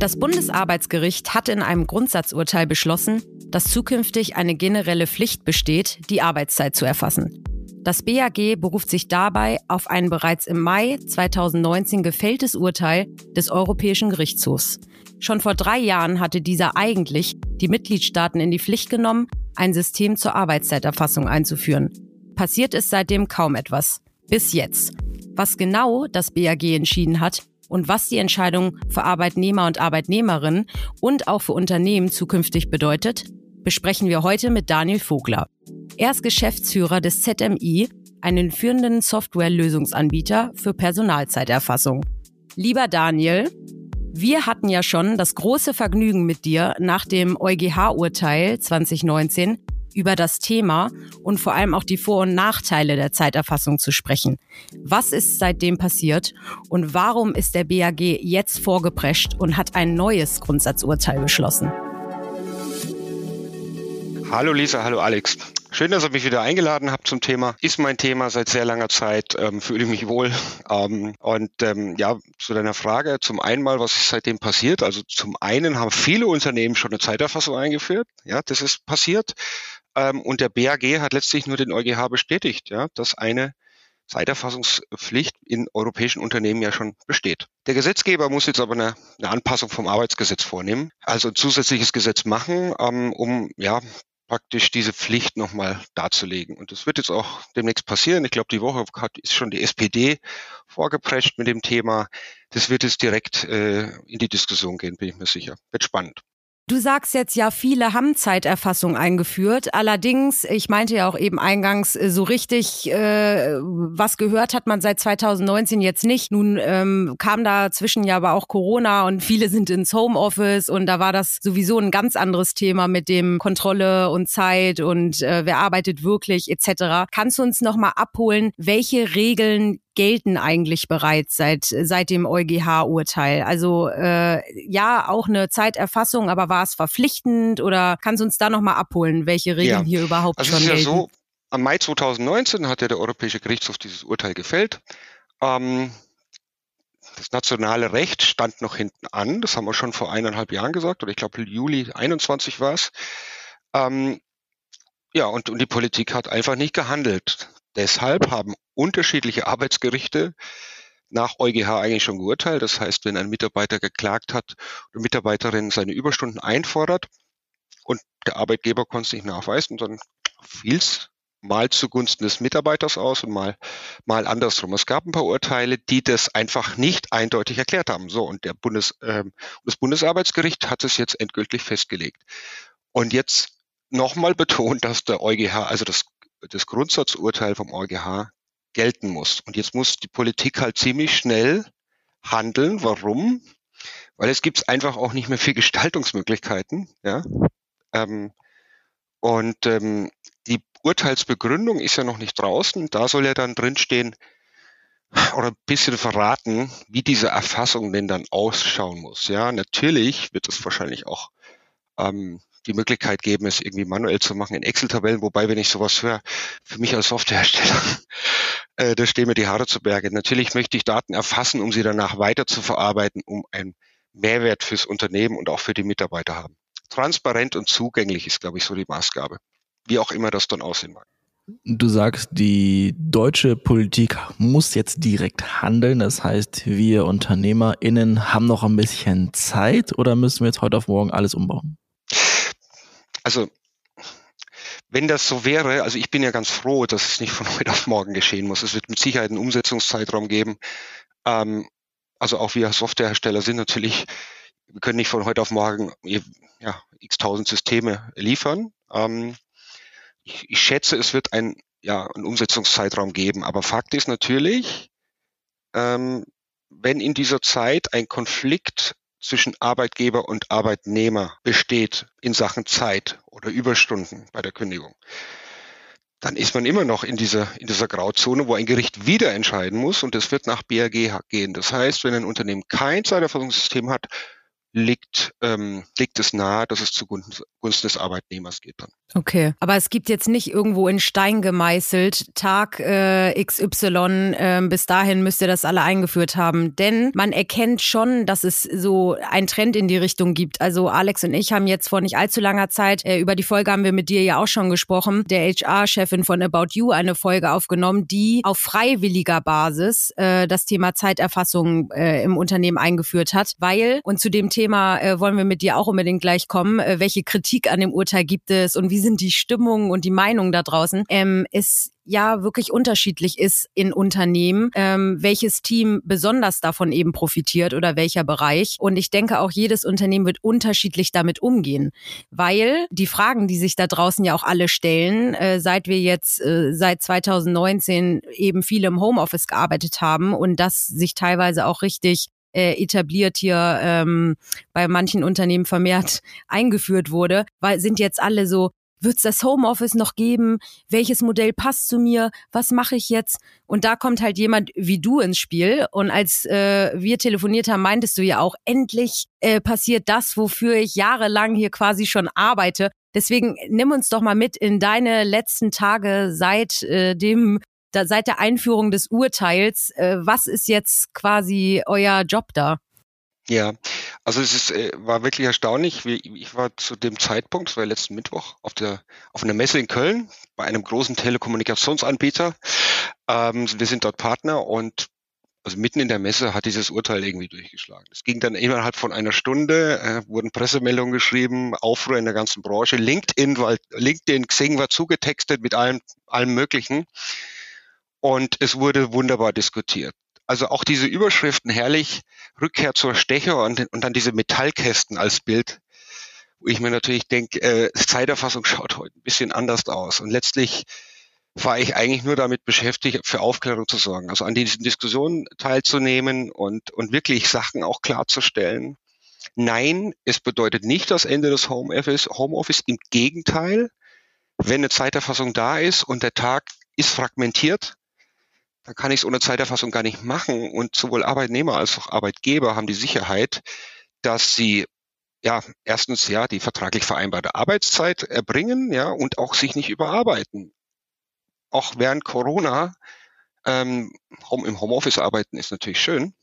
Das Bundesarbeitsgericht hat in einem Grundsatzurteil beschlossen, dass zukünftig eine generelle Pflicht besteht, die Arbeitszeit zu erfassen. Das BAG beruft sich dabei auf ein bereits im Mai 2019 gefälltes Urteil des Europäischen Gerichtshofs. Schon vor drei Jahren hatte dieser eigentlich die Mitgliedstaaten in die Pflicht genommen, ein System zur Arbeitszeiterfassung einzuführen. Passiert ist seitdem kaum etwas. Bis jetzt. Was genau das BAG entschieden hat, und was die Entscheidung für Arbeitnehmer und Arbeitnehmerinnen und auch für Unternehmen zukünftig bedeutet, besprechen wir heute mit Daniel Vogler. Er ist Geschäftsführer des ZMI, einen führenden Softwarelösungsanbieter für Personalzeiterfassung. Lieber Daniel, wir hatten ja schon das große Vergnügen mit dir nach dem EuGH-Urteil 2019 über das Thema und vor allem auch die Vor- und Nachteile der Zeiterfassung zu sprechen. Was ist seitdem passiert und warum ist der BAG jetzt vorgeprescht und hat ein neues Grundsatzurteil beschlossen? Hallo Lisa, hallo Alex. Schön, dass ihr mich wieder eingeladen habt zum Thema. Ist mein Thema seit sehr langer Zeit, ähm, fühle mich wohl. Ähm, und ähm, ja, zu deiner Frage, zum einen mal, was ist seitdem passiert? Also zum einen haben viele Unternehmen schon eine Zeiterfassung eingeführt. Ja, das ist passiert. Ähm, und der BAG hat letztlich nur den EuGH bestätigt, ja, dass eine Zeiterfassungspflicht in europäischen Unternehmen ja schon besteht. Der Gesetzgeber muss jetzt aber eine, eine Anpassung vom Arbeitsgesetz vornehmen, also ein zusätzliches Gesetz machen, ähm, um ja praktisch diese Pflicht nochmal darzulegen. Und das wird jetzt auch demnächst passieren. Ich glaube, die Woche hat, ist schon die SPD vorgeprescht mit dem Thema. Das wird jetzt direkt äh, in die Diskussion gehen, bin ich mir sicher. Wird spannend. Du sagst jetzt ja, viele haben Zeiterfassung eingeführt. Allerdings, ich meinte ja auch eben eingangs, äh, so richtig äh, was gehört hat man seit 2019 jetzt nicht. Nun ähm, kam dazwischen ja aber auch Corona und viele sind ins Homeoffice und da war das sowieso ein ganz anderes Thema mit dem Kontrolle und Zeit und äh, wer arbeitet wirklich etc. Kannst du uns nochmal abholen, welche Regeln gelten eigentlich bereits seit, seit dem EuGH-Urteil? Also äh, ja, auch eine Zeiterfassung, aber war es verpflichtend oder kannst du uns da nochmal abholen, welche Regeln ja. hier überhaupt also schon ist gelten? Ja so, am Mai 2019 hat ja der Europäische Gerichtshof dieses Urteil gefällt. Ähm, das nationale Recht stand noch hinten an. Das haben wir schon vor eineinhalb Jahren gesagt, oder ich glaube Juli 21 war es. Ähm, ja, und, und die Politik hat einfach nicht gehandelt. Deshalb haben unterschiedliche Arbeitsgerichte nach EuGH eigentlich schon geurteilt. Das heißt, wenn ein Mitarbeiter geklagt hat oder Mitarbeiterin seine Überstunden einfordert und der Arbeitgeber konnte es nicht nachweisen, dann fiel es mal zugunsten des Mitarbeiters aus und mal, mal andersrum. Es gab ein paar Urteile, die das einfach nicht eindeutig erklärt haben. So, und der Bundes, äh, das Bundesarbeitsgericht hat es jetzt endgültig festgelegt. Und jetzt nochmal betont, dass der EuGH, also das das Grundsatzurteil vom EuGH gelten muss. Und jetzt muss die Politik halt ziemlich schnell handeln. Warum? Weil es gibt einfach auch nicht mehr viel Gestaltungsmöglichkeiten. Ja? Ähm, und ähm, die Urteilsbegründung ist ja noch nicht draußen. Da soll ja dann drinstehen oder ein bisschen verraten, wie diese Erfassung denn dann ausschauen muss. Ja, natürlich wird es wahrscheinlich auch ähm, die Möglichkeit geben, es irgendwie manuell zu machen in Excel-Tabellen, wobei, wenn ich sowas höre, für mich als Softwarehersteller, äh, da stehen mir die Haare zu Berge. Natürlich möchte ich Daten erfassen, um sie danach weiter zu verarbeiten, um einen Mehrwert fürs Unternehmen und auch für die Mitarbeiter haben. Transparent und zugänglich ist, glaube ich, so die Maßgabe. Wie auch immer das dann aussehen mag. Du sagst, die deutsche Politik muss jetzt direkt handeln. Das heißt, wir UnternehmerInnen haben noch ein bisschen Zeit oder müssen wir jetzt heute auf morgen alles umbauen? Also wenn das so wäre, also ich bin ja ganz froh, dass es nicht von heute auf morgen geschehen muss. Es wird mit Sicherheit einen Umsetzungszeitraum geben. Ähm, also auch wir Softwarehersteller sind natürlich, wir können nicht von heute auf morgen ja, x tausend Systeme liefern. Ähm, ich, ich schätze, es wird ein, ja, einen Umsetzungszeitraum geben. Aber Fakt ist natürlich, ähm, wenn in dieser Zeit ein Konflikt zwischen Arbeitgeber und Arbeitnehmer besteht in Sachen Zeit oder Überstunden bei der Kündigung, dann ist man immer noch in dieser, in dieser Grauzone, wo ein Gericht wieder entscheiden muss und es wird nach BAG gehen. Das heißt, wenn ein Unternehmen kein Zeiterfassungssystem hat liegt, ähm, liegt es nahe, dass es zugunsten des Arbeitnehmers geht dann. Okay, aber es gibt jetzt nicht irgendwo in Stein gemeißelt, Tag äh, XY, äh, bis dahin müsst ihr das alle eingeführt haben. Denn man erkennt schon, dass es so ein Trend in die Richtung gibt. Also Alex und ich haben jetzt vor nicht allzu langer Zeit, äh, über die Folge haben wir mit dir ja auch schon gesprochen, der HR-Chefin von About You eine Folge aufgenommen, die auf freiwilliger Basis äh, das Thema Zeiterfassung äh, im Unternehmen eingeführt hat. Weil, und zu dem Thema äh, wollen wir mit dir auch unbedingt gleich kommen, äh, welche Kritik an dem Urteil gibt es und wie sind die Stimmungen und die Meinungen da draußen, ähm, ist ja wirklich unterschiedlich ist in Unternehmen, ähm, welches Team besonders davon eben profitiert oder welcher Bereich. Und ich denke auch jedes Unternehmen wird unterschiedlich damit umgehen, weil die Fragen, die sich da draußen ja auch alle stellen, äh, seit wir jetzt äh, seit 2019 eben viele im Homeoffice gearbeitet haben und das sich teilweise auch richtig äh, etabliert hier ähm, bei manchen Unternehmen vermehrt eingeführt wurde, weil sind jetzt alle so, wird es das Homeoffice noch geben? Welches Modell passt zu mir? Was mache ich jetzt? Und da kommt halt jemand wie du ins Spiel. Und als äh, wir telefoniert haben, meintest du ja auch, endlich äh, passiert das, wofür ich jahrelang hier quasi schon arbeite. Deswegen nimm uns doch mal mit in deine letzten Tage seit äh, dem da, seit der Einführung des Urteils. Äh, was ist jetzt quasi euer Job da? Ja, also es ist, äh, war wirklich erstaunlich. Ich war zu dem Zeitpunkt, das war letzten Mittwoch, auf der auf einer Messe in Köln bei einem großen Telekommunikationsanbieter. Ähm, wir sind dort Partner und also mitten in der Messe hat dieses Urteil irgendwie durchgeschlagen. Es ging dann innerhalb von einer Stunde, äh, wurden Pressemeldungen geschrieben, Aufruhr in der ganzen Branche. LinkedIn, weil LinkedIn, Xing war zugetextet mit allem, allem Möglichen. Und es wurde wunderbar diskutiert. Also auch diese Überschriften herrlich, Rückkehr zur Stecher und, und dann diese Metallkästen als Bild, wo ich mir natürlich denke, äh, Zeiterfassung schaut heute ein bisschen anders aus. Und letztlich war ich eigentlich nur damit beschäftigt, für Aufklärung zu sorgen, also an diesen Diskussionen teilzunehmen und, und wirklich Sachen auch klarzustellen. Nein, es bedeutet nicht das Ende des Homeoffice. Homeoffice im Gegenteil, wenn eine Zeiterfassung da ist und der Tag ist fragmentiert, dann kann ich es ohne Zeiterfassung gar nicht machen. Und sowohl Arbeitnehmer als auch Arbeitgeber haben die Sicherheit, dass sie ja erstens ja die vertraglich vereinbarte Arbeitszeit erbringen, ja und auch sich nicht überarbeiten. Auch während Corona ähm, im Homeoffice arbeiten ist natürlich schön,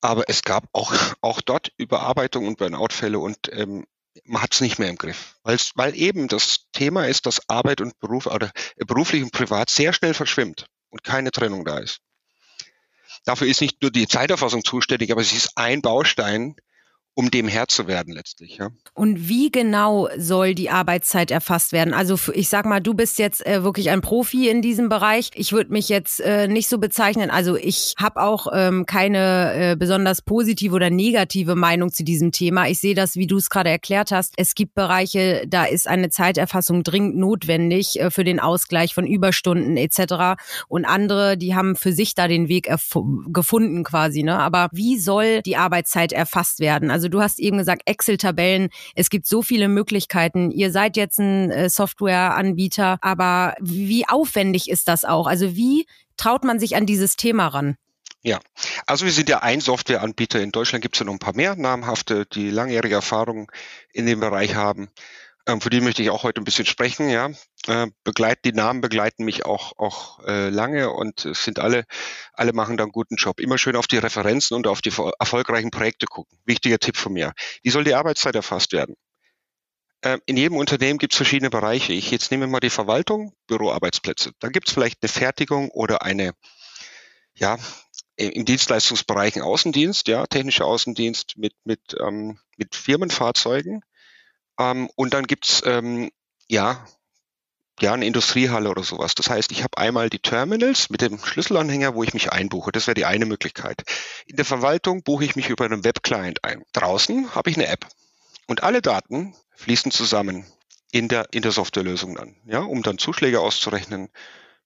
aber es gab auch auch dort Überarbeitung und Burnout-Fälle und ähm, man hat es nicht mehr im Griff, Weil's, weil eben das Thema ist, dass Arbeit und Beruf oder äh, beruflich und privat sehr schnell verschwimmt und keine Trennung da ist. Dafür ist nicht nur die Zeiterfassung zuständig, aber sie ist ein Baustein um dem Herr zu werden letztlich. Ja. Und wie genau soll die Arbeitszeit erfasst werden? Also ich sag mal, du bist jetzt äh, wirklich ein Profi in diesem Bereich. Ich würde mich jetzt äh, nicht so bezeichnen. Also ich habe auch ähm, keine äh, besonders positive oder negative Meinung zu diesem Thema. Ich sehe das, wie du es gerade erklärt hast. Es gibt Bereiche, da ist eine Zeiterfassung dringend notwendig äh, für den Ausgleich von Überstunden etc. Und andere, die haben für sich da den Weg gefunden quasi. Ne? Aber wie soll die Arbeitszeit erfasst werden? Also also du hast eben gesagt, Excel-Tabellen. Es gibt so viele Möglichkeiten. Ihr seid jetzt ein äh, Softwareanbieter, aber wie aufwendig ist das auch? Also wie traut man sich an dieses Thema ran? Ja, also wir sind ja ein Softwareanbieter. In Deutschland gibt es ja noch ein paar mehr namhafte, die langjährige Erfahrung in dem Bereich haben. Ähm, für die möchte ich auch heute ein bisschen sprechen. Ja, äh, begleiten die Namen begleiten mich auch auch äh, lange und es sind alle alle machen da einen guten Job. Immer schön auf die Referenzen und auf die erfolgreichen Projekte gucken. Wichtiger Tipp von mir. Wie soll die Arbeitszeit erfasst werden? Äh, in jedem Unternehmen gibt es verschiedene Bereiche. Ich jetzt nehme mal die Verwaltung, Büroarbeitsplätze. Da gibt es vielleicht eine Fertigung oder eine ja, im Dienstleistungsbereich einen Außendienst, ja, technischer Außendienst mit, mit, ähm, mit Firmenfahrzeugen. Ähm, und dann gibt's ähm, ja, ja eine Industriehalle oder sowas. Das heißt, ich habe einmal die Terminals mit dem Schlüsselanhänger, wo ich mich einbuche. Das wäre die eine Möglichkeit. In der Verwaltung buche ich mich über einen Webclient ein. Draußen habe ich eine App. Und alle Daten fließen zusammen in der, in der Softwarelösung dann, ja, um dann Zuschläge auszurechnen,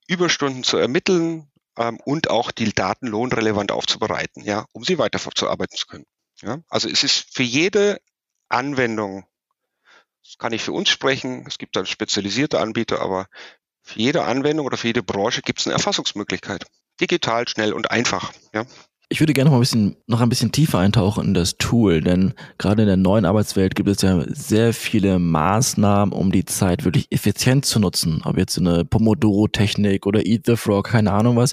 Überstunden zu ermitteln ähm, und auch die Daten lohnrelevant aufzubereiten, ja, um sie weiter zu können. Ja. Also es ist für jede Anwendung das kann ich für uns sprechen. Es gibt dann spezialisierte Anbieter, aber für jede Anwendung oder für jede Branche gibt es eine Erfassungsmöglichkeit. Digital, schnell und einfach. Ja. Ich würde gerne noch ein bisschen, noch ein bisschen tiefer eintauchen in das Tool, denn gerade in der neuen Arbeitswelt gibt es ja sehr viele Maßnahmen, um die Zeit wirklich effizient zu nutzen. Ob jetzt eine Pomodoro-Technik oder Eat the Frog, keine Ahnung was.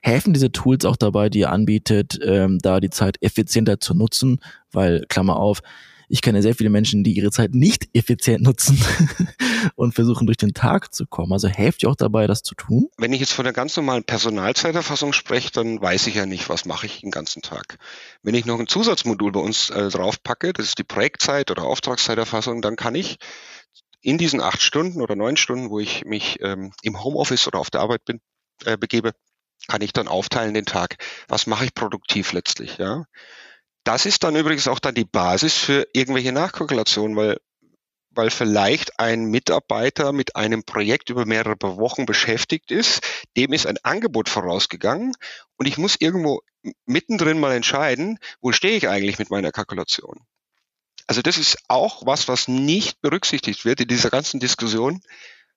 Helfen diese Tools auch dabei, die ihr anbietet, ähm, da die Zeit effizienter zu nutzen? Weil, Klammer auf, ich kenne sehr viele Menschen, die ihre Zeit nicht effizient nutzen und versuchen durch den Tag zu kommen. Also helft ihr auch dabei, das zu tun? Wenn ich jetzt von der ganz normalen Personalzeiterfassung spreche, dann weiß ich ja nicht, was mache ich den ganzen Tag. Wenn ich noch ein Zusatzmodul bei uns äh, draufpacke, das ist die Projektzeit oder Auftragszeiterfassung, dann kann ich in diesen acht Stunden oder neun Stunden, wo ich mich ähm, im Homeoffice oder auf der Arbeit bin, äh, begebe, kann ich dann aufteilen den Tag. Was mache ich produktiv letztlich, ja? Das ist dann übrigens auch dann die Basis für irgendwelche Nachkalkulationen, weil, weil vielleicht ein Mitarbeiter mit einem Projekt über mehrere Wochen beschäftigt ist, dem ist ein Angebot vorausgegangen und ich muss irgendwo mittendrin mal entscheiden, wo stehe ich eigentlich mit meiner Kalkulation. Also das ist auch was, was nicht berücksichtigt wird in dieser ganzen Diskussion,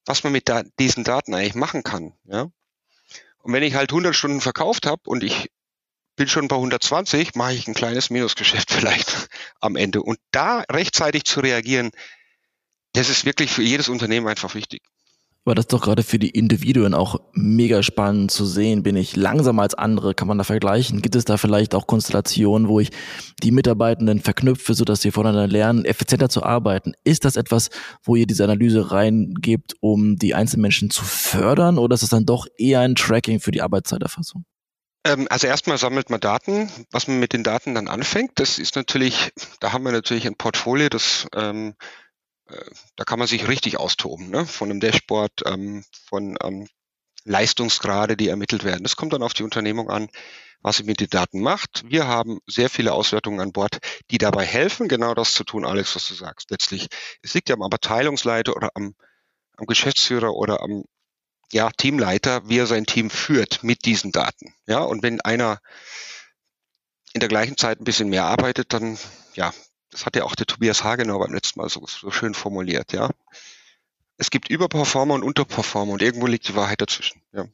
was man mit da, diesen Daten eigentlich machen kann. Ja? Und wenn ich halt 100 Stunden verkauft habe und ich bin schon bei 120, mache ich ein kleines Minusgeschäft vielleicht am Ende. Und da rechtzeitig zu reagieren, das ist wirklich für jedes Unternehmen einfach wichtig. Aber das ist doch gerade für die Individuen auch mega spannend zu sehen. Bin ich langsamer als andere? Kann man da vergleichen? Gibt es da vielleicht auch Konstellationen, wo ich die Mitarbeitenden verknüpfe, sodass sie voneinander lernen, effizienter zu arbeiten? Ist das etwas, wo ihr diese Analyse reingebt, um die Einzelmenschen zu fördern? Oder ist es dann doch eher ein Tracking für die Arbeitszeiterfassung? Ähm, also erstmal sammelt man Daten. Was man mit den Daten dann anfängt, das ist natürlich, da haben wir natürlich ein Portfolio, das ähm, äh, da kann man sich richtig austoben, ne? von einem Dashboard, ähm, von ähm, Leistungsgrade, die ermittelt werden. Das kommt dann auf die Unternehmung an, was sie mit den Daten macht. Wir haben sehr viele Auswertungen an Bord, die dabei helfen, genau das zu tun, Alex, was du sagst. Letztlich, es liegt ja am Abteilungsleiter oder am, am Geschäftsführer oder am ja, Teamleiter, wie er sein Team führt mit diesen Daten. Ja, und wenn einer in der gleichen Zeit ein bisschen mehr arbeitet, dann, ja, das hat ja auch der Tobias Hagenau beim letzten Mal so, so schön formuliert, ja. Es gibt Überperformer und Unterperformer und irgendwo liegt die Wahrheit dazwischen, ja.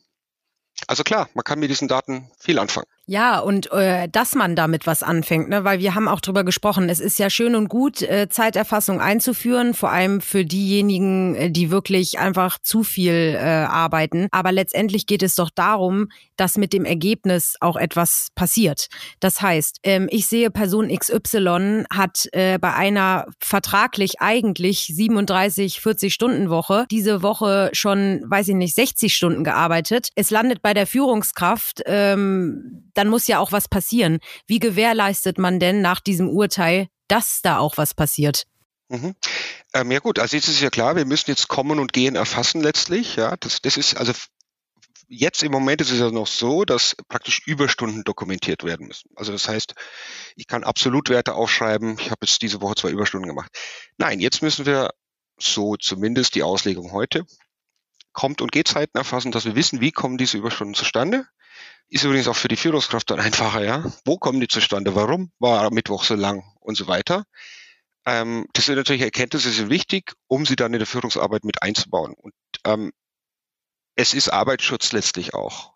Also klar, man kann mit diesen Daten viel anfangen. Ja, und äh, dass man damit was anfängt, ne? weil wir haben auch drüber gesprochen. Es ist ja schön und gut, äh, Zeiterfassung einzuführen, vor allem für diejenigen, äh, die wirklich einfach zu viel äh, arbeiten. Aber letztendlich geht es doch darum, dass mit dem Ergebnis auch etwas passiert. Das heißt, ähm, ich sehe Person XY hat äh, bei einer vertraglich eigentlich 37, 40 Stunden Woche diese Woche schon, weiß ich nicht, 60 Stunden gearbeitet. Es landet bei der Führungskraft. Ähm, dann muss ja auch was passieren. Wie gewährleistet man denn nach diesem Urteil, dass da auch was passiert? Mhm. Ähm, ja gut, also jetzt ist ja klar, wir müssen jetzt kommen und gehen erfassen letztlich. Ja, das, das ist also jetzt im Moment ist es ja noch so, dass praktisch Überstunden dokumentiert werden müssen. Also das heißt, ich kann Absolutwerte aufschreiben. Ich habe jetzt diese Woche zwei Überstunden gemacht. Nein, jetzt müssen wir so zumindest die Auslegung heute kommt und geht Zeiten erfassen, dass wir wissen, wie kommen diese Überstunden zustande ist übrigens auch für die Führungskraft dann einfacher, ja. Wo kommen die zustande? Warum war Mittwoch so lang und so weiter? Ähm, das sind natürlich Erkenntnisse, sind wichtig, um sie dann in der Führungsarbeit mit einzubauen. Und ähm, es ist Arbeitsschutz letztlich auch.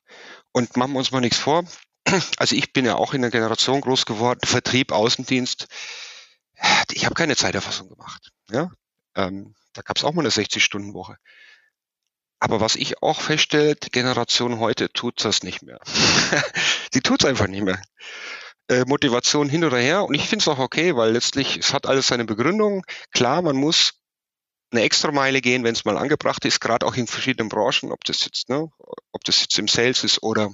Und machen wir uns mal nichts vor. Also ich bin ja auch in der Generation groß geworden, Vertrieb, Außendienst. Ich habe keine Zeiterfassung gemacht. Ja? Ähm, da gab es auch mal eine 60-Stunden-Woche. Aber was ich auch feststelle, die Generation heute tut das nicht mehr. Sie tut es einfach nicht mehr. Äh, Motivation hin oder her. Und ich finde es auch okay, weil letztlich, es hat alles seine Begründung. Klar, man muss eine extra Meile gehen, wenn es mal angebracht ist, gerade auch in verschiedenen Branchen, ob das jetzt, ne, ob das jetzt im Sales ist oder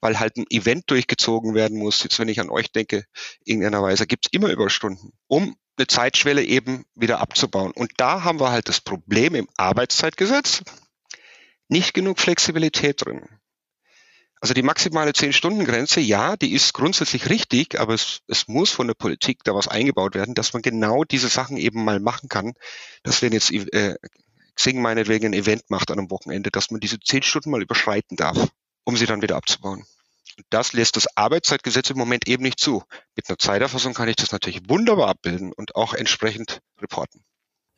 weil halt ein Event durchgezogen werden muss. Jetzt, wenn ich an euch denke, in irgendeiner Weise gibt es immer Überstunden, um eine Zeitschwelle eben wieder abzubauen. Und da haben wir halt das Problem im Arbeitszeitgesetz nicht genug Flexibilität drin. Also die maximale 10-Stunden-Grenze, ja, die ist grundsätzlich richtig, aber es, es muss von der Politik da was eingebaut werden, dass man genau diese Sachen eben mal machen kann. Dass wenn jetzt äh, Xing meinetwegen ein Event macht an einem Wochenende, dass man diese 10 Stunden mal überschreiten darf, um sie dann wieder abzubauen. Das lässt das Arbeitszeitgesetz im Moment eben nicht zu. Mit einer Zeiterfassung kann ich das natürlich wunderbar abbilden und auch entsprechend reporten.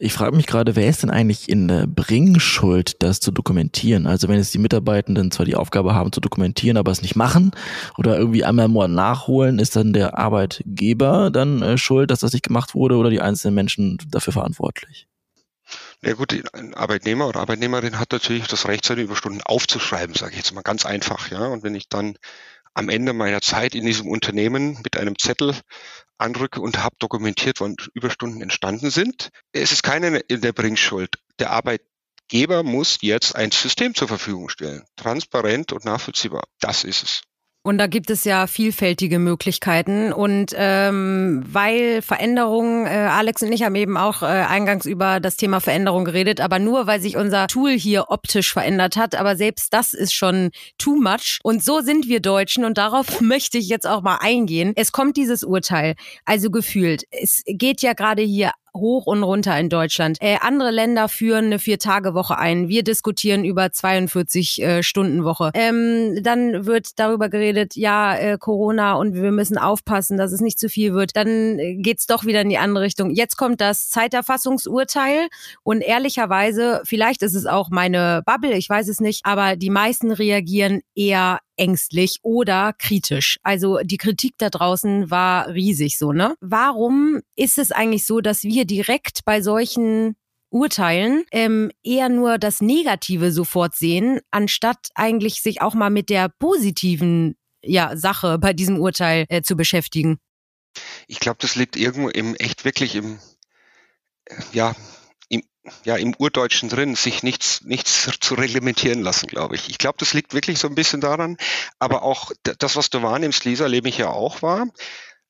Ich frage mich gerade, wer ist denn eigentlich in der Bringschuld, das zu dokumentieren? Also wenn jetzt die Mitarbeitenden zwar die Aufgabe haben zu dokumentieren, aber es nicht machen oder irgendwie einmal im Monat nachholen, ist dann der Arbeitgeber dann äh, schuld, dass das nicht gemacht wurde oder die einzelnen Menschen dafür verantwortlich? Ja gut, ein Arbeitnehmer oder Arbeitnehmerin hat natürlich das Recht, seine Überstunden aufzuschreiben, sage ich jetzt mal ganz einfach. Ja, und wenn ich dann am Ende meiner Zeit in diesem Unternehmen mit einem Zettel anrücke und habe dokumentiert, wann Überstunden entstanden sind. Es ist keine in der Bringschuld. Der Arbeitgeber muss jetzt ein System zur Verfügung stellen. Transparent und nachvollziehbar. Das ist es. Und da gibt es ja vielfältige Möglichkeiten. Und ähm, weil Veränderungen, äh, Alex und ich haben eben auch äh, eingangs über das Thema Veränderung geredet, aber nur weil sich unser Tool hier optisch verändert hat. Aber selbst das ist schon too much. Und so sind wir Deutschen und darauf möchte ich jetzt auch mal eingehen. Es kommt dieses Urteil, also gefühlt. Es geht ja gerade hier hoch und runter in Deutschland. Äh, andere Länder führen eine Vier-Tage-Woche ein. Wir diskutieren über 42-Stunden-Woche. Äh, ähm, dann wird darüber geredet, ja, äh, Corona und wir müssen aufpassen, dass es nicht zu viel wird. Dann äh, geht's doch wieder in die andere Richtung. Jetzt kommt das Zeiterfassungsurteil und ehrlicherweise, vielleicht ist es auch meine Bubble, ich weiß es nicht, aber die meisten reagieren eher ängstlich oder kritisch. Also die Kritik da draußen war riesig so, ne? Warum ist es eigentlich so, dass wir direkt bei solchen Urteilen ähm, eher nur das Negative sofort sehen, anstatt eigentlich sich auch mal mit der positiven ja, Sache bei diesem Urteil äh, zu beschäftigen? Ich glaube, das liegt irgendwo im echt wirklich im ja ja, im Urdeutschen drin, sich nichts, nichts zu reglementieren lassen, glaube ich. Ich glaube, das liegt wirklich so ein bisschen daran. Aber auch das, was du wahrnimmst, Lisa, lebe ich ja auch wahr.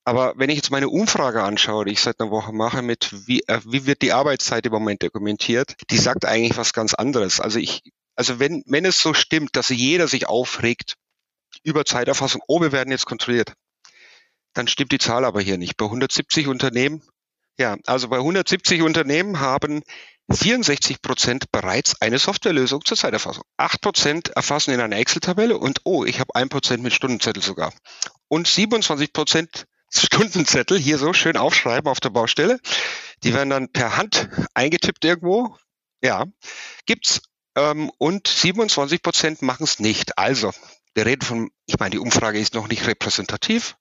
Aber wenn ich jetzt meine Umfrage anschaue, die ich seit einer Woche mache, mit wie, äh, wie wird die Arbeitszeit im Moment dokumentiert, die sagt eigentlich was ganz anderes. Also ich, also wenn, wenn es so stimmt, dass jeder sich aufregt über Zeiterfassung, oh, wir werden jetzt kontrolliert, dann stimmt die Zahl aber hier nicht. Bei 170 Unternehmen, ja, also bei 170 Unternehmen haben 64 Prozent bereits eine Softwarelösung zur Zeiterfassung. 8 Prozent erfassen in einer Excel-Tabelle und oh, ich habe 1 Prozent mit Stundenzettel sogar. Und 27 Prozent Stundenzettel hier so schön aufschreiben auf der Baustelle. Die werden dann per Hand eingetippt irgendwo. Ja, gibt's. Ähm, und 27 Prozent machen es nicht. Also, wir reden von, ich meine, die Umfrage ist noch nicht repräsentativ,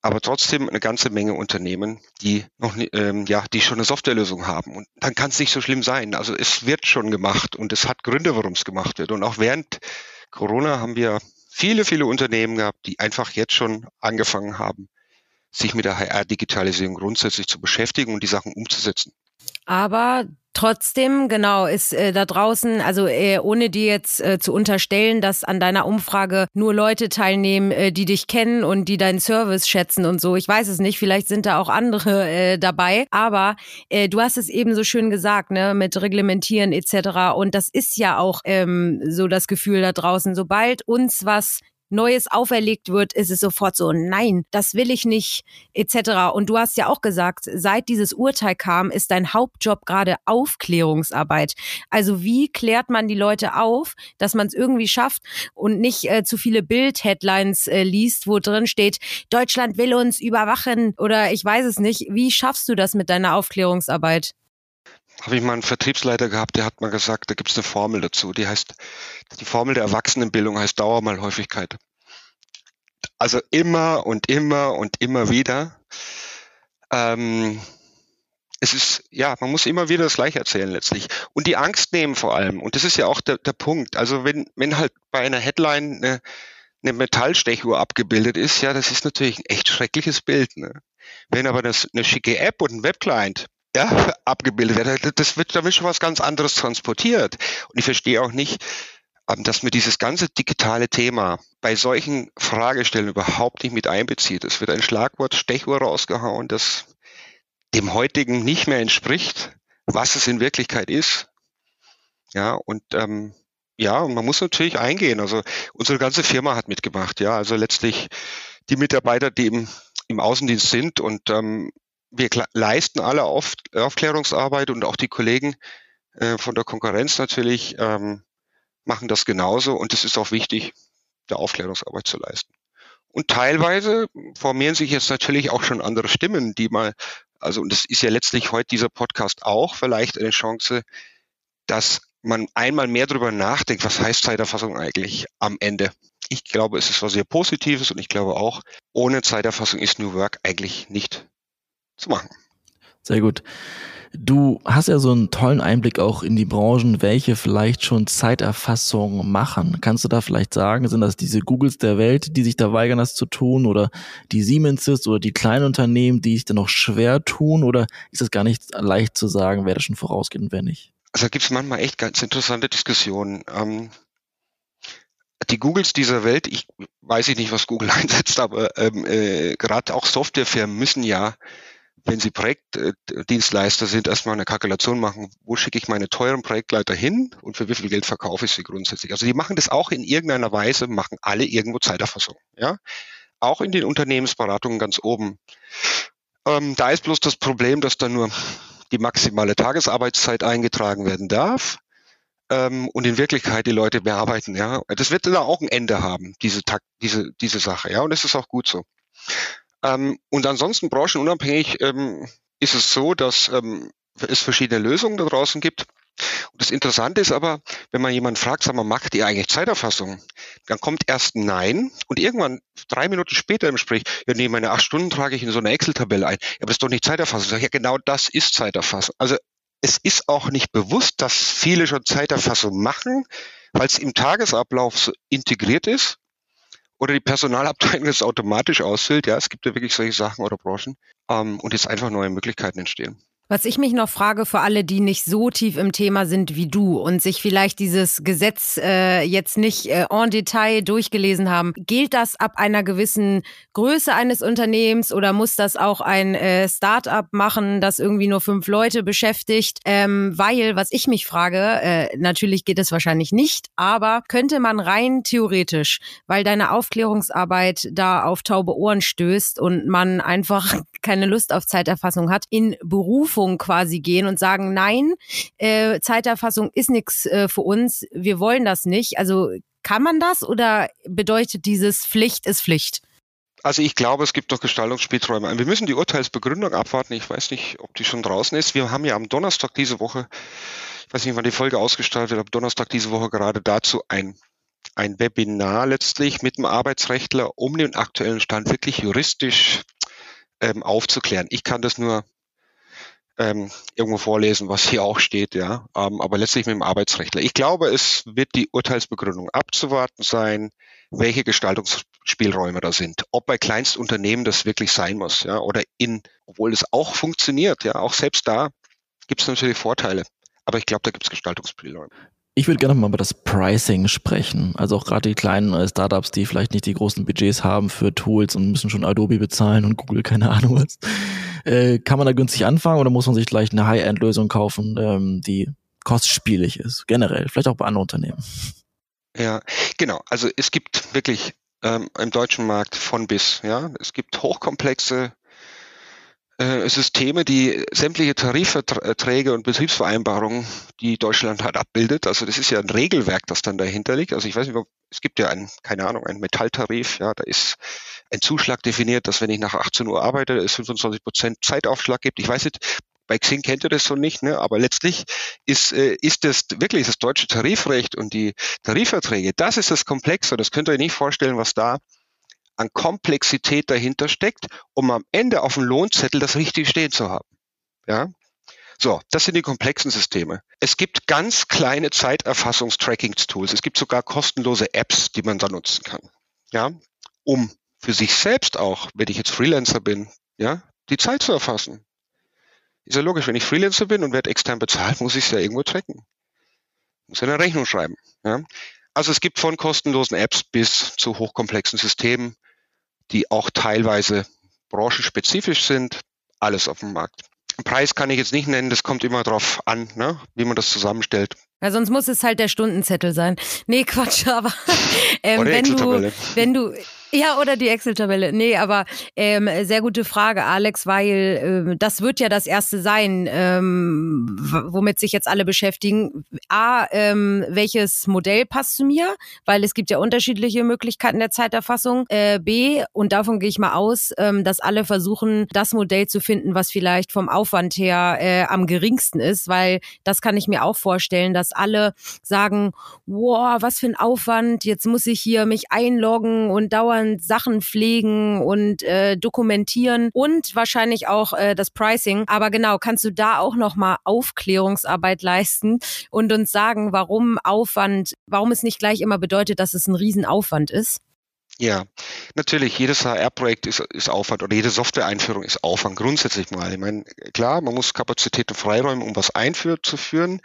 aber trotzdem eine ganze Menge Unternehmen, die noch ähm, ja, die schon eine Softwarelösung haben. Und dann kann es nicht so schlimm sein. Also es wird schon gemacht und es hat Gründe, warum es gemacht wird. Und auch während Corona haben wir viele, viele Unternehmen gehabt, die einfach jetzt schon angefangen haben, sich mit der HR-Digitalisierung grundsätzlich zu beschäftigen und die Sachen umzusetzen. Aber Trotzdem, genau, ist äh, da draußen, also äh, ohne dir jetzt äh, zu unterstellen, dass an deiner Umfrage nur Leute teilnehmen, äh, die dich kennen und die deinen Service schätzen und so. Ich weiß es nicht, vielleicht sind da auch andere äh, dabei. Aber äh, du hast es eben so schön gesagt, ne, mit Reglementieren etc. Und das ist ja auch ähm, so das Gefühl da draußen. Sobald uns was Neues auferlegt wird, ist es sofort so, nein, das will ich nicht, etc. Und du hast ja auch gesagt, seit dieses Urteil kam, ist dein Hauptjob gerade Aufklärungsarbeit. Also wie klärt man die Leute auf, dass man es irgendwie schafft und nicht äh, zu viele Bild-Headlines äh, liest, wo drin steht, Deutschland will uns überwachen oder ich weiß es nicht. Wie schaffst du das mit deiner Aufklärungsarbeit? Habe ich mal einen Vertriebsleiter gehabt, der hat mal gesagt, da gibt es eine Formel dazu, die heißt, die Formel der Erwachsenenbildung heißt Dauer mal Häufigkeit. Also immer und immer und immer wieder. Ähm, es ist, ja, man muss immer wieder das Gleiche erzählen letztlich. Und die Angst nehmen vor allem. Und das ist ja auch der, der Punkt. Also wenn, wenn halt bei einer Headline eine, eine Metallstechuhr abgebildet ist, ja, das ist natürlich ein echt schreckliches Bild. Ne? Wenn aber das eine schicke App und ein Webclient ja, abgebildet wird. Das wird, da wird schon was ganz anderes transportiert. Und ich verstehe auch nicht, ähm, dass man dieses ganze digitale Thema bei solchen Fragestellungen überhaupt nicht mit einbezieht. Es wird ein Schlagwort Stechuhr rausgehauen, das dem heutigen nicht mehr entspricht, was es in Wirklichkeit ist. Ja, und ähm, ja, und man muss natürlich eingehen. Also unsere ganze Firma hat mitgemacht. Ja, also letztlich die Mitarbeiter, die im, im Außendienst sind und ähm, wir leisten alle Auf Aufklärungsarbeit und auch die Kollegen äh, von der Konkurrenz natürlich ähm, machen das genauso und es ist auch wichtig, der Aufklärungsarbeit zu leisten. Und teilweise formieren sich jetzt natürlich auch schon andere Stimmen, die mal Also, und das ist ja letztlich heute dieser Podcast auch vielleicht eine Chance, dass man einmal mehr darüber nachdenkt, was heißt Zeiterfassung eigentlich am Ende. Ich glaube, es ist was sehr Positives und ich glaube auch, ohne Zeiterfassung ist New Work eigentlich nicht zu machen. Sehr gut. Du hast ja so einen tollen Einblick auch in die Branchen, welche vielleicht schon Zeiterfassung machen. Kannst du da vielleicht sagen, sind das diese Googles der Welt, die sich da weigern, das zu tun, oder die Siemenses oder die kleinen Unternehmen, die sich da noch schwer tun, oder ist es gar nicht leicht zu sagen, wer da schon vorausgeht und wer nicht? Also da gibt es manchmal echt ganz interessante Diskussionen. Ähm, die Googles dieser Welt, ich weiß nicht, was Google einsetzt, aber ähm, äh, gerade auch Softwarefirmen müssen ja wenn Sie Projektdienstleister sind, erstmal eine Kalkulation machen, wo schicke ich meine teuren Projektleiter hin und für wie viel Geld verkaufe ich sie grundsätzlich. Also die machen das auch in irgendeiner Weise, machen alle irgendwo Zeiterfassung. Ja? Auch in den Unternehmensberatungen ganz oben. Ähm, da ist bloß das Problem, dass da nur die maximale Tagesarbeitszeit eingetragen werden darf ähm, und in Wirklichkeit die Leute bearbeiten. Ja, das wird dann auch ein Ende haben, diese diese diese Sache. Ja, und das ist auch gut so. Ähm, und ansonsten branchenunabhängig ähm, ist es so, dass ähm, es verschiedene Lösungen da draußen gibt. Und das Interessante ist aber, wenn man jemanden fragt, sag mal, macht ihr eigentlich Zeiterfassung? Dann kommt erst Nein und irgendwann drei Minuten später im Gespräch, ja nee, meine acht Stunden trage ich in so eine Excel-Tabelle ein. Ja, aber das ist doch nicht Zeiterfassung. Sag ich, ja, genau das ist Zeiterfassung. Also es ist auch nicht bewusst, dass viele schon Zeiterfassung machen, weil es im Tagesablauf so integriert ist oder die Personalabteilung das automatisch ausfüllt. Ja, es gibt ja wirklich solche Sachen oder Branchen ähm, und jetzt einfach neue Möglichkeiten entstehen. Was ich mich noch frage für alle, die nicht so tief im Thema sind wie du und sich vielleicht dieses Gesetz äh, jetzt nicht äh, en Detail durchgelesen haben, gilt das ab einer gewissen Größe eines Unternehmens oder muss das auch ein äh, Start-up machen, das irgendwie nur fünf Leute beschäftigt? Ähm, weil, was ich mich frage, äh, natürlich geht es wahrscheinlich nicht, aber könnte man rein theoretisch, weil deine Aufklärungsarbeit da auf taube Ohren stößt und man einfach keine Lust auf Zeiterfassung hat, in Berufung quasi gehen und sagen, nein, äh, Zeiterfassung ist nichts äh, für uns, wir wollen das nicht. Also kann man das oder bedeutet dieses Pflicht ist Pflicht? Also ich glaube, es gibt doch Gestaltungsspielräume. Wir müssen die Urteilsbegründung abwarten. Ich weiß nicht, ob die schon draußen ist. Wir haben ja am Donnerstag diese Woche, ich weiß nicht, wann die Folge ausgestrahlt wird, am Donnerstag diese Woche gerade dazu ein, ein Webinar letztlich mit dem Arbeitsrechtler, um den aktuellen Stand wirklich juristisch ähm, aufzuklären. Ich kann das nur ähm, irgendwo vorlesen, was hier auch steht, ja, ähm, aber letztlich mit dem Arbeitsrechtler. Ich glaube, es wird die Urteilsbegründung abzuwarten sein, welche Gestaltungsspielräume da sind. Ob bei Kleinstunternehmen das wirklich sein muss, ja, oder in, obwohl es auch funktioniert, ja, auch selbst da gibt es natürlich Vorteile. Aber ich glaube, da gibt es Gestaltungsspielräume. Ich würde gerne mal über das Pricing sprechen. Also auch gerade die kleinen äh, Startups, die vielleicht nicht die großen Budgets haben für Tools und müssen schon Adobe bezahlen und Google, keine Ahnung was. Äh, kann man da günstig anfangen oder muss man sich gleich eine High-End-Lösung kaufen, ähm, die kostspielig ist? Generell, vielleicht auch bei anderen Unternehmen. Ja, genau. Also es gibt wirklich ähm, im deutschen Markt von bis. Ja, es gibt hochkomplexe äh, Systeme, die sämtliche Tarifverträge und Betriebsvereinbarungen, die Deutschland halt abbildet. Also das ist ja ein Regelwerk, das dann dahinter liegt. Also ich weiß nicht, es gibt ja ein, keine Ahnung, einen Metalltarif, ja, da ist ein Zuschlag definiert, dass wenn ich nach 18 Uhr arbeite, es 25 Prozent Zeitaufschlag gibt. Ich weiß nicht, bei Xing kennt ihr das so nicht, ne? aber letztlich ist, äh, ist das wirklich das deutsche Tarifrecht und die Tarifverträge, das ist das Komplexe. Das könnt ihr euch nicht vorstellen, was da an Komplexität dahinter steckt, um am Ende auf dem Lohnzettel das richtig stehen zu haben. Ja? So, das sind die komplexen Systeme. Es gibt ganz kleine Zeiterfassungs-Tracking-Tools. Es gibt sogar kostenlose Apps, die man da nutzen kann. Ja, um für sich selbst auch, wenn ich jetzt Freelancer bin, ja, die Zeit zu erfassen. Ist ja logisch, wenn ich Freelancer bin und werde extern bezahlt, muss ich es ja irgendwo tracken. Muss ja eine Rechnung schreiben. Ja. Also es gibt von kostenlosen Apps bis zu hochkomplexen Systemen, die auch teilweise branchenspezifisch sind, alles auf dem Markt. Preis kann ich jetzt nicht nennen, das kommt immer drauf an, ne, wie man das zusammenstellt. Ja, sonst muss es halt der Stundenzettel sein. Nee, Quatsch, aber ähm, wenn du, wenn du, Ja, oder die Excel-Tabelle. Nee, aber ähm, sehr gute Frage, Alex, weil äh, das wird ja das erste sein, ähm, womit sich jetzt alle beschäftigen. A, ähm, welches Modell passt zu mir? Weil es gibt ja unterschiedliche Möglichkeiten der Zeiterfassung. Äh, B, und davon gehe ich mal aus, ähm, dass alle versuchen, das Modell zu finden, was vielleicht vom Aufwand her äh, am geringsten ist, weil das kann ich mir auch vorstellen, dass alle sagen, wow, was für ein Aufwand, jetzt muss ich hier mich einloggen und dauernd dauernd Sachen pflegen und äh, dokumentieren und wahrscheinlich auch äh, das Pricing. Aber genau, kannst du da auch nochmal Aufklärungsarbeit leisten und uns sagen, warum Aufwand, warum es nicht gleich immer bedeutet, dass es ein Riesenaufwand ist? Ja, natürlich, jedes HR-Projekt ist, ist Aufwand oder jede Software-Einführung ist Aufwand grundsätzlich mal. Ich meine, klar, man muss Kapazitäten freiräumen, um was einzuführen.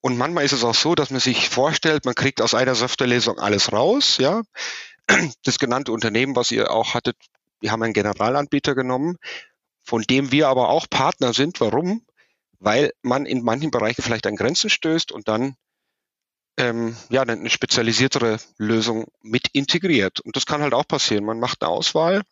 Und manchmal ist es auch so, dass man sich vorstellt, man kriegt aus einer Softwarelesung alles raus, ja das genannte Unternehmen, was ihr auch hattet, wir haben einen Generalanbieter genommen, von dem wir aber auch Partner sind. Warum? Weil man in manchen Bereichen vielleicht an Grenzen stößt und dann ähm, ja eine spezialisiertere Lösung mit integriert. Und das kann halt auch passieren. Man macht eine Auswahl,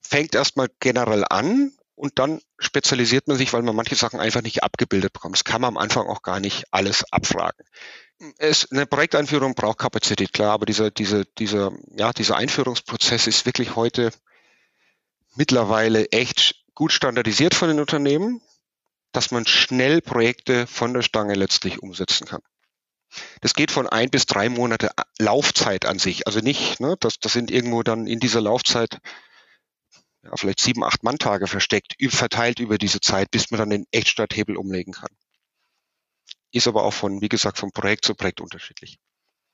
fängt erstmal generell an und dann spezialisiert man sich, weil man manche Sachen einfach nicht abgebildet bekommt. Das kann man am Anfang auch gar nicht alles abfragen es, eine Projekteinführung braucht Kapazität, klar, aber dieser, dieser, dieser, ja, dieser Einführungsprozess ist wirklich heute mittlerweile echt gut standardisiert von den Unternehmen, dass man schnell Projekte von der Stange letztlich umsetzen kann. Das geht von ein bis drei Monate Laufzeit an sich. Also nicht, ne, das, das sind irgendwo dann in dieser Laufzeit ja, vielleicht sieben, acht Manntage versteckt, verteilt über diese Zeit, bis man dann den Echtstarthebel umlegen kann ist aber auch von, wie gesagt, von Projekt zu Projekt unterschiedlich.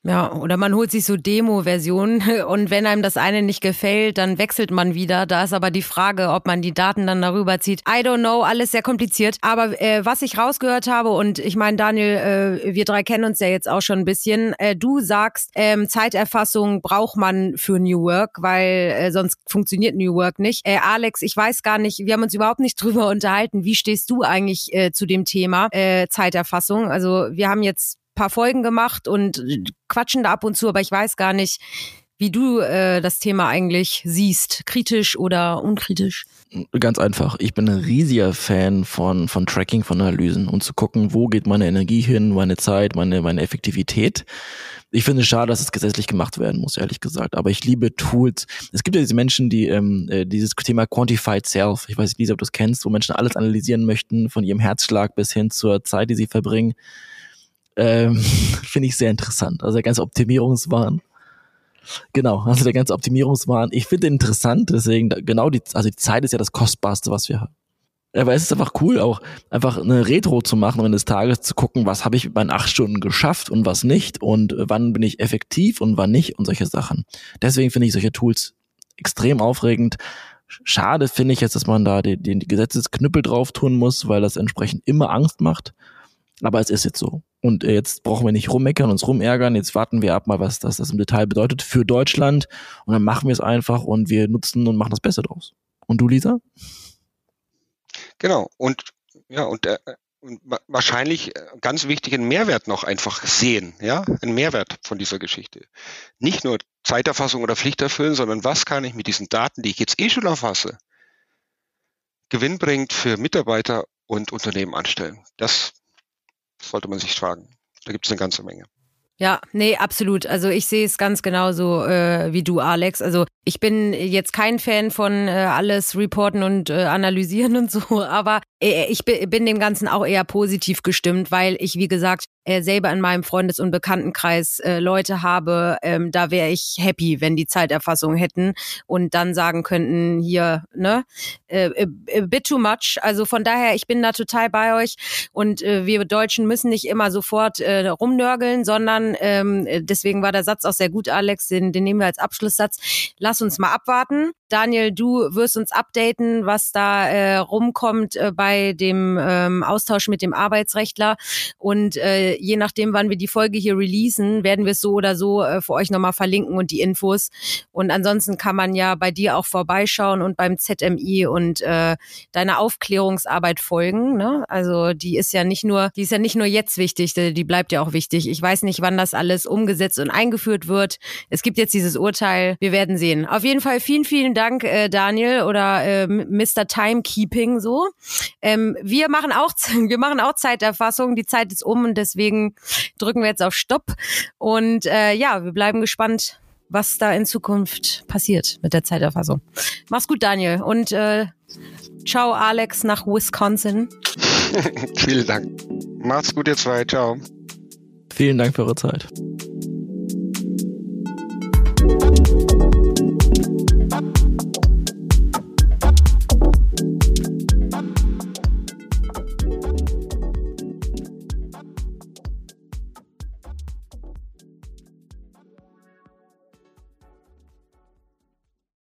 Ja, oder man holt sich so Demo-Versionen und wenn einem das eine nicht gefällt, dann wechselt man wieder. Da ist aber die Frage, ob man die Daten dann darüber zieht. I don't know, alles sehr kompliziert. Aber äh, was ich rausgehört habe und ich meine, Daniel, äh, wir drei kennen uns ja jetzt auch schon ein bisschen. Äh, du sagst, ähm, Zeiterfassung braucht man für New Work, weil äh, sonst funktioniert New Work nicht. Äh, Alex, ich weiß gar nicht, wir haben uns überhaupt nicht drüber unterhalten. Wie stehst du eigentlich äh, zu dem Thema äh, Zeiterfassung? Also wir haben jetzt paar Folgen gemacht und quatschen da ab und zu, aber ich weiß gar nicht, wie du äh, das Thema eigentlich siehst, kritisch oder unkritisch. Ganz einfach. Ich bin ein riesiger Fan von, von Tracking, von Analysen und zu gucken, wo geht meine Energie hin, meine Zeit, meine, meine Effektivität. Ich finde es schade, dass es gesetzlich gemacht werden muss, ehrlich gesagt. Aber ich liebe Tools. Es gibt ja diese Menschen, die ähm, äh, dieses Thema Quantified Self, ich weiß nicht, Lisa, ob du das kennst, wo Menschen alles analysieren möchten, von ihrem Herzschlag bis hin zur Zeit, die sie verbringen ähm, finde ich sehr interessant. Also der ganze Optimierungswahn. Genau, also der ganze Optimierungswahn. Ich finde interessant, deswegen genau die, also die Zeit ist ja das Kostbarste, was wir haben. Aber es ist einfach cool, auch einfach eine Retro zu machen und des Tages zu gucken, was habe ich mit meinen acht Stunden geschafft und was nicht und wann bin ich effektiv und wann nicht und solche Sachen. Deswegen finde ich solche Tools extrem aufregend. Schade finde ich jetzt, dass man da den, den Gesetzesknüppel drauf tun muss, weil das entsprechend immer Angst macht. Aber es ist jetzt so. Und äh, jetzt brauchen wir nicht rummeckern, uns rumärgern. Jetzt warten wir ab mal, was das, das im Detail bedeutet für Deutschland. Und dann machen wir es einfach und wir nutzen und machen das Beste draus. Und du, Lisa? Genau. Und ja, und, äh, wahrscheinlich äh, ganz wichtigen Mehrwert noch einfach sehen, ja, ein Mehrwert von dieser Geschichte. Nicht nur Zeiterfassung oder Pflicht erfüllen, sondern was kann ich mit diesen Daten, die ich jetzt eh schon erfasse, gewinnbringend für Mitarbeiter und Unternehmen anstellen. Das sollte man sich fragen. Da gibt es eine ganze Menge. Ja, nee, absolut. Also ich sehe es ganz genauso äh, wie du, Alex. Also ich bin jetzt kein Fan von äh, alles reporten und äh, analysieren und so, aber ich bin dem Ganzen auch eher positiv gestimmt, weil ich, wie gesagt, äh, selber in meinem Freundes- und Bekanntenkreis äh, Leute habe, ähm, da wäre ich happy, wenn die Zeiterfassung hätten und dann sagen könnten, hier, ne, äh, äh, bit too much. Also von daher, ich bin da total bei euch und äh, wir Deutschen müssen nicht immer sofort äh, rumnörgeln, sondern ähm, deswegen war der Satz auch sehr gut, Alex, den, den nehmen wir als Abschlusssatz. Lass uns mal abwarten. Daniel, du wirst uns updaten, was da äh, rumkommt äh, bei dem ähm, Austausch mit dem Arbeitsrechtler. Und äh, je nachdem, wann wir die Folge hier releasen, werden wir es so oder so äh, für euch nochmal verlinken und die Infos. Und ansonsten kann man ja bei dir auch vorbeischauen und beim ZMI und äh, deiner Aufklärungsarbeit folgen. Ne? Also die ist ja nicht nur, die ist ja nicht nur jetzt wichtig, die bleibt ja auch wichtig. Ich weiß nicht, wann das alles umgesetzt und eingeführt wird. Es gibt jetzt dieses Urteil. Wir werden sehen. Auf jeden Fall vielen, vielen Dank, äh, Daniel oder äh, Mr. Timekeeping so. Ähm, wir machen auch wir machen auch Zeiterfassung. Die Zeit ist um und deswegen drücken wir jetzt auf Stopp. Und äh, ja, wir bleiben gespannt, was da in Zukunft passiert mit der Zeiterfassung. Mach's gut, Daniel. Und äh, ciao, Alex, nach Wisconsin. Vielen Dank. Macht's gut, ihr zwei. Ciao. Vielen Dank für eure Zeit.